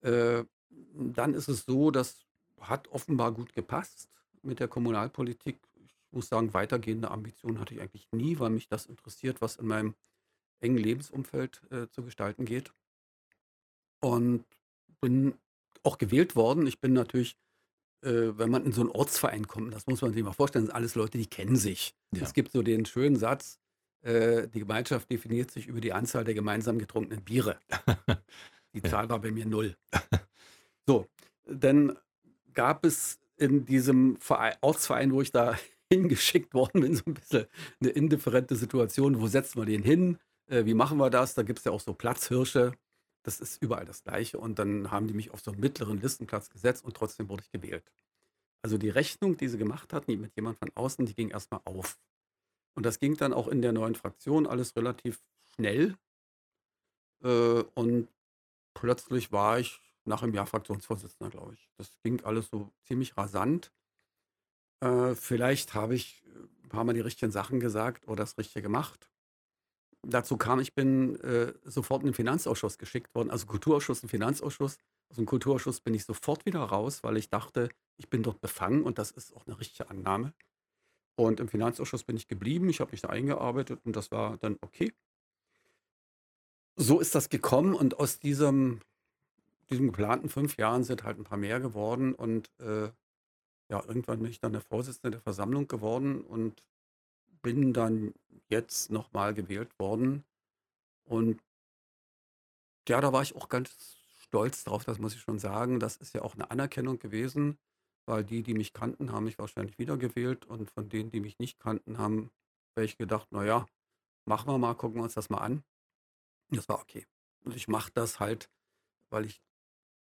Äh, dann ist es so, das hat offenbar gut gepasst mit der Kommunalpolitik. Ich muss sagen, weitergehende Ambitionen hatte ich eigentlich nie, weil mich das interessiert, was in meinem engen Lebensumfeld äh, zu gestalten geht. Und bin auch gewählt worden. Ich bin natürlich, äh, wenn man in so einen Ortsverein kommt, das muss man sich mal vorstellen, sind alles Leute, die kennen sich. Ja. Es gibt so den schönen Satz, äh, die Gemeinschaft definiert sich über die Anzahl der gemeinsam getrunkenen Biere. die Zahl war bei mir null. So, dann gab es in diesem Verein, Ortsverein, wo ich da hingeschickt worden bin, so ein bisschen eine indifferente Situation. Wo setzen wir den hin? Äh, wie machen wir das? Da gibt es ja auch so Platzhirsche. Das ist überall das Gleiche. Und dann haben die mich auf so einen mittleren Listenplatz gesetzt und trotzdem wurde ich gewählt. Also die Rechnung, die sie gemacht hatten, mit jemand von außen, die ging erstmal auf. Und das ging dann auch in der neuen Fraktion alles relativ schnell. Äh, und plötzlich war ich nach einem Jahr Fraktionsvorsitzender, glaube ich. Das ging alles so ziemlich rasant. Äh, vielleicht habe ich ein paar Mal die richtigen Sachen gesagt oder das Richtige gemacht. Dazu kam, ich bin äh, sofort in den Finanzausschuss geschickt worden, also Kulturausschuss und Finanzausschuss. Aus dem Kulturausschuss bin ich sofort wieder raus, weil ich dachte, ich bin dort befangen und das ist auch eine richtige Annahme. Und im Finanzausschuss bin ich geblieben, ich habe mich da eingearbeitet und das war dann okay. So ist das gekommen und aus diesem diesen geplanten fünf Jahren sind halt ein paar mehr geworden und äh, ja, irgendwann bin ich dann der Vorsitzende der Versammlung geworden und bin dann jetzt nochmal gewählt worden. Und ja, da war ich auch ganz stolz drauf, das muss ich schon sagen. Das ist ja auch eine Anerkennung gewesen, weil die, die mich kannten, haben mich wahrscheinlich wiedergewählt und von denen, die mich nicht kannten, haben habe ich gedacht, naja, machen wir mal, gucken wir uns das mal an. Das war okay. Und ich mache das halt, weil ich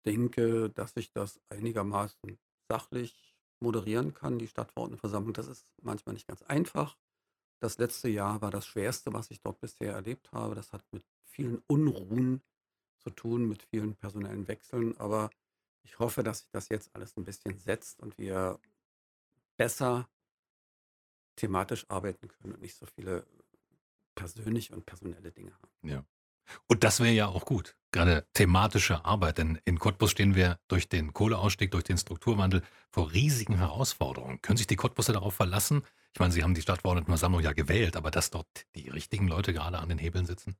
denke, dass ich das einigermaßen sachlich moderieren kann, die Stadtverordnetenversammlung. Das ist manchmal nicht ganz einfach. Das letzte Jahr war das schwerste, was ich dort bisher erlebt habe. Das hat mit vielen Unruhen zu tun, mit vielen personellen Wechseln. Aber Ich hoffe, dass sich das jetzt alles ein bisschen setzt und wir besser thematisch arbeiten können und nicht so viele persönliche und personelle Dinge haben. Ja. Und das wäre ja auch gut, gerade thematische Arbeit, denn in Cottbus stehen wir durch den Kohleausstieg, durch den Strukturwandel vor riesigen Herausforderungen. Können sich die Cottbuser darauf verlassen? Ich meine, Sie haben die Stadtverordnetenversammlung ja gewählt, aber dass dort die richtigen Leute gerade an den Hebeln sitzen?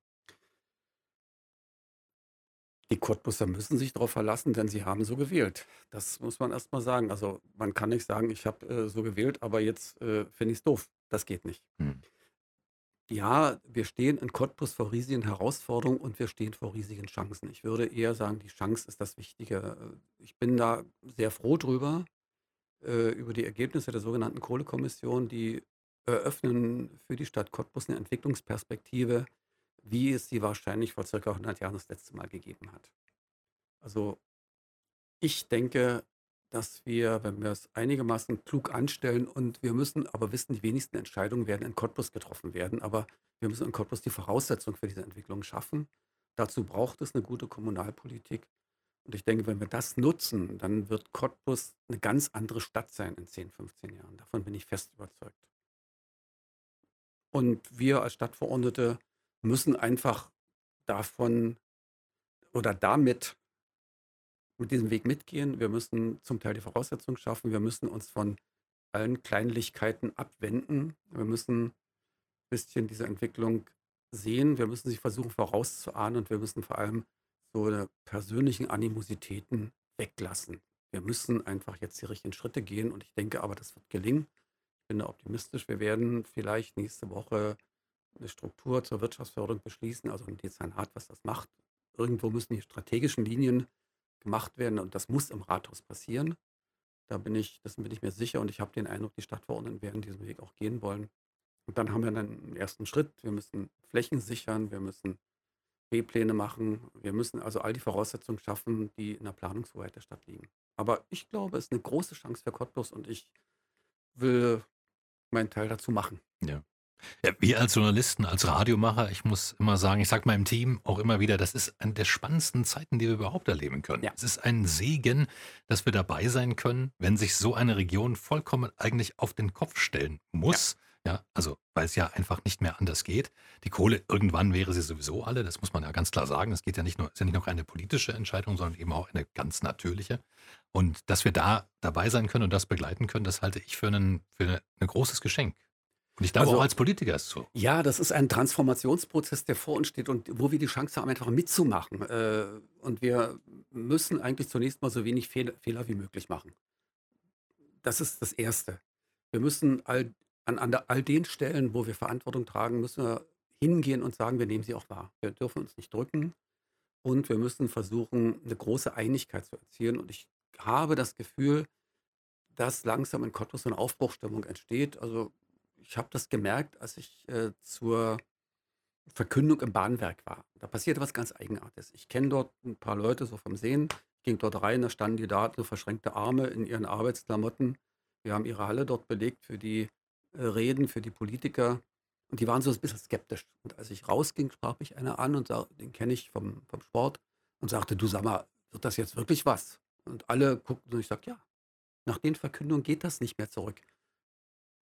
Die Cottbuser müssen sich darauf verlassen, denn sie haben so gewählt. Das muss man erst mal sagen. Also man kann nicht sagen, ich habe äh, so gewählt, aber jetzt äh, finde ich es doof. Das geht nicht. Hm. Ja, wir stehen in Cottbus vor riesigen Herausforderungen und wir stehen vor riesigen Chancen. Ich würde eher sagen, die Chance ist das Wichtige. Ich bin da sehr froh drüber, äh, über die Ergebnisse der sogenannten Kohlekommission, die eröffnen für die Stadt Cottbus eine Entwicklungsperspektive, wie es sie wahrscheinlich vor circa 100 Jahren das letzte Mal gegeben hat. Also ich denke, dass wir, wenn wir es einigermaßen klug anstellen und wir müssen aber wissen, die wenigsten Entscheidungen werden in Cottbus getroffen werden, aber wir müssen in Cottbus die Voraussetzung für diese Entwicklung schaffen. Dazu braucht es eine gute Kommunalpolitik. Und ich denke, wenn wir das nutzen, dann wird Cottbus eine ganz andere Stadt sein in 10, 15 Jahren. Davon bin ich fest überzeugt. Und wir als Stadtverordnete müssen einfach davon oder damit mit diesem Weg mitgehen. Wir müssen zum Teil die Voraussetzungen schaffen. Wir müssen uns von allen Kleinlichkeiten abwenden. Wir müssen ein bisschen diese Entwicklung sehen. Wir müssen sie versuchen vorauszuahnen und wir müssen vor allem so persönlichen Animositäten weglassen. Wir müssen einfach jetzt die richtigen Schritte gehen und ich denke aber, das wird gelingen. Ich bin da optimistisch. Wir werden vielleicht nächste Woche eine Struktur zur Wirtschaftsförderung beschließen, also ein Dezernat, was das macht. Irgendwo müssen die strategischen Linien gemacht werden und das muss im Rathaus passieren. Da bin ich, das bin ich mir sicher und ich habe den Eindruck, die Stadtverordneten werden diesen Weg auch gehen wollen. Und dann haben wir dann einen ersten Schritt. Wir müssen Flächen sichern, wir müssen B-Pläne machen, wir müssen also all die Voraussetzungen schaffen, die in der Planungshoheit der Stadt liegen. Aber ich glaube, es ist eine große Chance für Cottbus und ich will meinen Teil dazu machen. Ja. Ja, wir als Journalisten, als Radiomacher, ich muss immer sagen, ich sage meinem Team auch immer wieder, das ist eine der spannendsten Zeiten, die wir überhaupt erleben können. Ja. Es ist ein Segen, dass wir dabei sein können, wenn sich so eine Region vollkommen eigentlich auf den Kopf stellen muss. Ja. Ja also, weil es ja einfach nicht mehr anders geht. Die Kohle, irgendwann wäre sie sowieso alle, das muss man ja ganz klar sagen. Es geht ja nicht nur, ist ja nicht noch eine politische Entscheidung, sondern eben auch eine ganz natürliche. Und dass wir da dabei sein können und das begleiten können, das halte ich für, einen, für eine, ein großes Geschenk. Und ich glaube also, auch als Politiker ist es so. Ja, das ist ein Transformationsprozess, der vor uns steht und wo wir die Chance haben, einfach mitzumachen. Äh, und wir müssen eigentlich zunächst mal so wenig Fehler wie möglich machen. Das ist das Erste. Wir müssen all, an, an all den Stellen, wo wir Verantwortung tragen, müssen wir hingehen und sagen, wir nehmen sie auch wahr. Wir dürfen uns nicht drücken und wir müssen versuchen, eine große Einigkeit zu erzielen. Und ich habe das Gefühl, dass langsam in Cottbus so eine Aufbruchstimmung entsteht. Also ich habe das gemerkt, als ich äh, zur Verkündung im Bahnwerk war. Da passierte was ganz Eigenartiges. Ich kenne dort ein paar Leute so vom Sehen. Ich ging dort rein, da standen die da, so verschränkte Arme in ihren Arbeitsklamotten. Wir haben ihre Halle dort belegt für die äh, Reden, für die Politiker. Und die waren so ein bisschen skeptisch. Und als ich rausging, sprach mich einer an und sag, den kenne ich vom, vom Sport und sagte, du sag mal, wird das jetzt wirklich was? Und alle guckten und ich sagte, ja, nach den Verkündungen geht das nicht mehr zurück.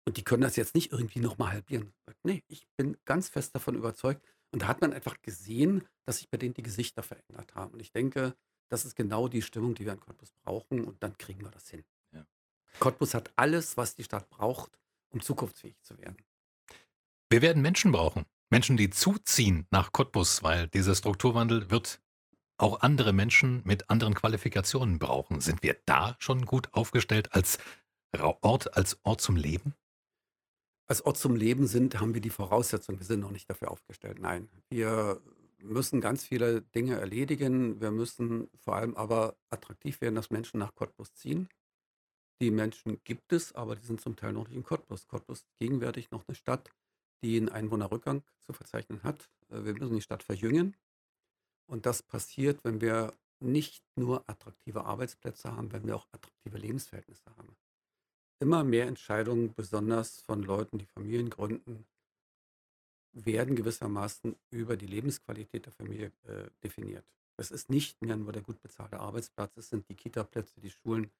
Und die können das jetzt nicht irgendwie nochmal halbieren. Nee, ich bin ganz fest davon überzeugt. Und da hat man einfach gesehen, dass sich bei denen die Gesichter verändert haben. Und ich denke, das ist genau die Stimmung, die wir in Cottbus brauchen. Und dann kriegen wir das hin. Ja. Cottbus hat alles, was die Stadt braucht, um zukunftsfähig zu werden. Wir werden Menschen brauchen. Menschen, die zuziehen nach Cottbus, weil dieser Strukturwandel wird auch andere Menschen mit anderen Qualifikationen brauchen. Sind wir da schon gut aufgestellt als Ort, als Ort zum Leben? als Ort zum Leben sind, haben wir die Voraussetzung. Wir sind noch nicht dafür aufgestellt. Nein, wir müssen ganz viele Dinge erledigen. Wir müssen vor allem aber attraktiv werden, dass Menschen nach Cottbus ziehen. Die Menschen gibt es, aber die sind zum Teil noch nicht in Cottbus. Cottbus ist gegenwärtig noch eine Stadt, die einen Einwohnerrückgang zu verzeichnen hat. Äh, wir müssen die Stadt verjüngen. Und das passiert, wenn wir nicht nur attraktive Arbeitsplätze haben, wenn wir auch attraktive Lebensverhältnisse haben immer mehr Entscheidungen, besonders von Leuten, die Familien gründen, werden gewissermaßen über die Lebensqualität der Familie äh, definiert. Das ist nicht mehr nur der gut bezahlte Arbeitsplatz, es sind die Kita-Plätze, die Schulen,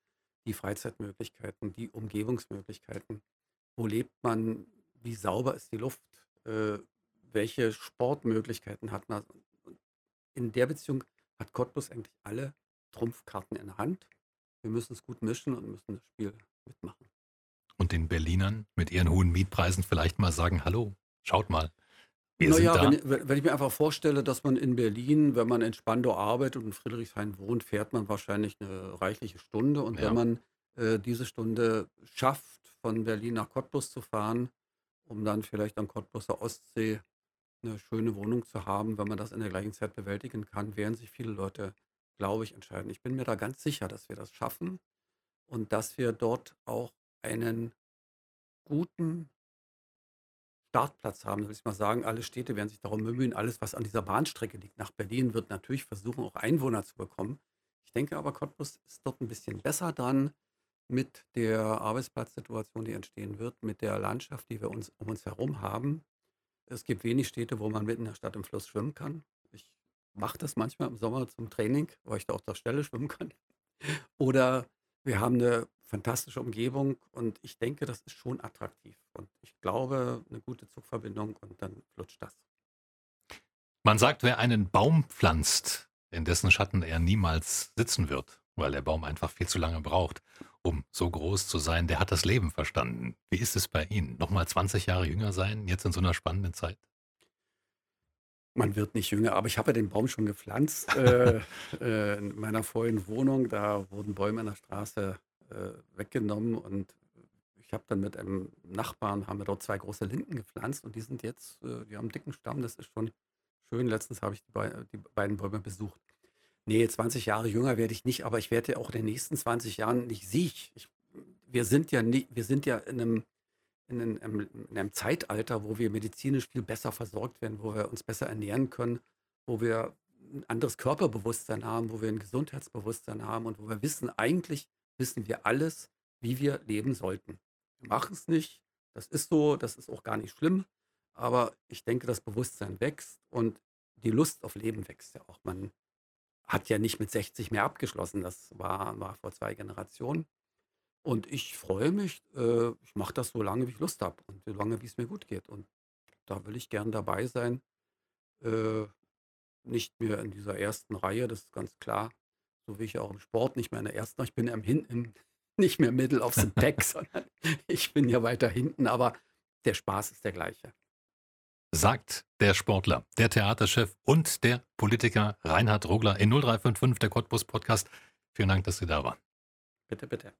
die Freizeitmöglichkeiten, die Umgebungsmöglichkeiten. Wo lebt man? Wie sauber ist die Luft? Äh, welche Sportmöglichkeiten hat man? In der Beziehung hat Cottbus eigentlich alle Trumpfkarten in der Hand. Wir müssen es gut mischen und müssen das Spiel mitmachen. Und den Berlinern mit ihren hohen Mietpreisen vielleicht mal sagen, hallo, schaut mal. Wir naja, wenn, wenn, ich mir einfach vorstelle, dass man in Berlin, wenn man in Spandau arbeitet und in Friedrichshain wohnt, fährt man wahrscheinlich eine reichliche Stunde. Und ja. wenn man äh, diese Stunde schafft, von Berlin nach Cottbus zu fahren, um dann vielleicht am Cottbuser Ostsee eine schöne Wohnung zu haben, wenn man das in der gleichen Zeit bewältigen kann, werden sich viele Leute, glaube ich, entscheiden. Ich bin mir da ganz sicher, dass wir das schaffen und dass wir dort auch einen guten Startplatz haben, will ich mal sagen. Alle Städte werden sich darum bemühen. Alles, was an dieser Bahnstrecke liegt, nach Berlin, wird natürlich versuchen, auch Einwohner zu bekommen. Ich denke aber, Cottbus ist dort ein bisschen besser dran mit der Arbeitsplatzsituation, die entstehen wird, mit der Landschaft, die wir uns um uns herum haben. Es gibt wenig Städte, wo man mitten in der Stadt im Fluss schwimmen kann. Ich mache das manchmal im Sommer zum Training, weil ich da auf der Stelle schwimmen kann. Oder wir haben eine fantastische Umgebung und ich denke, das ist schon attraktiv. Und ich glaube, eine gute Zugverbindung und dann flutscht das. Man sagt, wer einen Baum pflanzt, in dessen Schatten er niemals sitzen wird, weil der Baum einfach viel zu lange braucht, um so groß zu sein, der hat das Leben verstanden. Wie ist es bei Ihnen? Nochmal 20 Jahre jünger sein, jetzt in so einer spannenden Zeit? Man wird nicht jünger, aber ich habe ja den Baum schon gepflanzt äh, äh, in meiner vorigen Wohnung. Da wurden Bäume in der Straße äh, weggenommen und ich habe dann mit einem Nachbarn, haben wir dort zwei große Linden gepflanzt und die sind jetzt, äh, die haben einen dicken Stamm, das ist schon schön. Letztens habe ich die, be die beiden Bäume besucht. Nee, 20 Jahre jünger werde ich nicht, aber ich werde auch in den nächsten 20 Jahren nicht sieg. Ich, wir sind ja nie, wir sind ja in einem, in einem, in einem Zeitalter, wo wir medizinisch viel besser versorgt werden, wo wir uns besser ernähren können, wo wir ein anderes Körperbewusstsein haben, wo wir ein Gesundheitsbewusstsein haben und wo wir wissen, eigentlich wissen wir alles, wie wir leben sollten. Wir machen es nicht, das ist so, das ist auch gar nicht schlimm, aber ich denke, das Bewusstsein wächst und die Lust auf Leben wächst ja auch. Man hat ja nicht mit 60 mehr abgeschlossen. Das war, war vor zwei Generationen. Und ich freue mich, äh, ich mache das so lange, wie ich Lust habe und so lange, wie es mir gut geht. Und da will ich gern dabei sein. Äh, nicht mehr in dieser ersten Reihe, das ist ganz klar. So wie ich auch im Sport nicht mehr in der ersten, ich bin im hinten, nicht mehr Middle of the Pack, sondern ich bin ja weiter hinten, aber der Spaß ist der gleiche sagt der Sportler, der Theaterchef und der Politiker Reinhard Rogler in 0355, der Cottbus Podcast. Vielen Dank, dass Sie da waren. Bitte, bitte.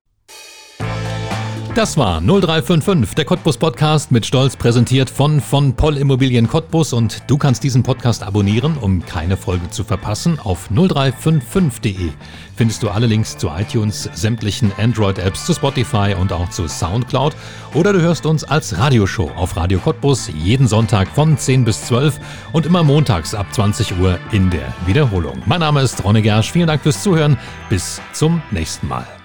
Das war 0355, der Cottbus Podcast mit Stolz präsentiert von von Poll Immobilien Cottbus und du kannst diesen Podcast abonnieren, um keine Folge zu verpassen. Auf 0355.de findest du alle Links zu iTunes, sämtlichen Android-Apps, zu Spotify und auch zu Soundcloud. Oder du hörst uns als Radioshow auf Radio Cottbus jeden Sonntag von 10 bis 12 und immer montags ab 20 Uhr in der Wiederholung. Mein Name ist Ronne Gersch. Vielen Dank fürs Zuhören. Bis zum nächsten Mal.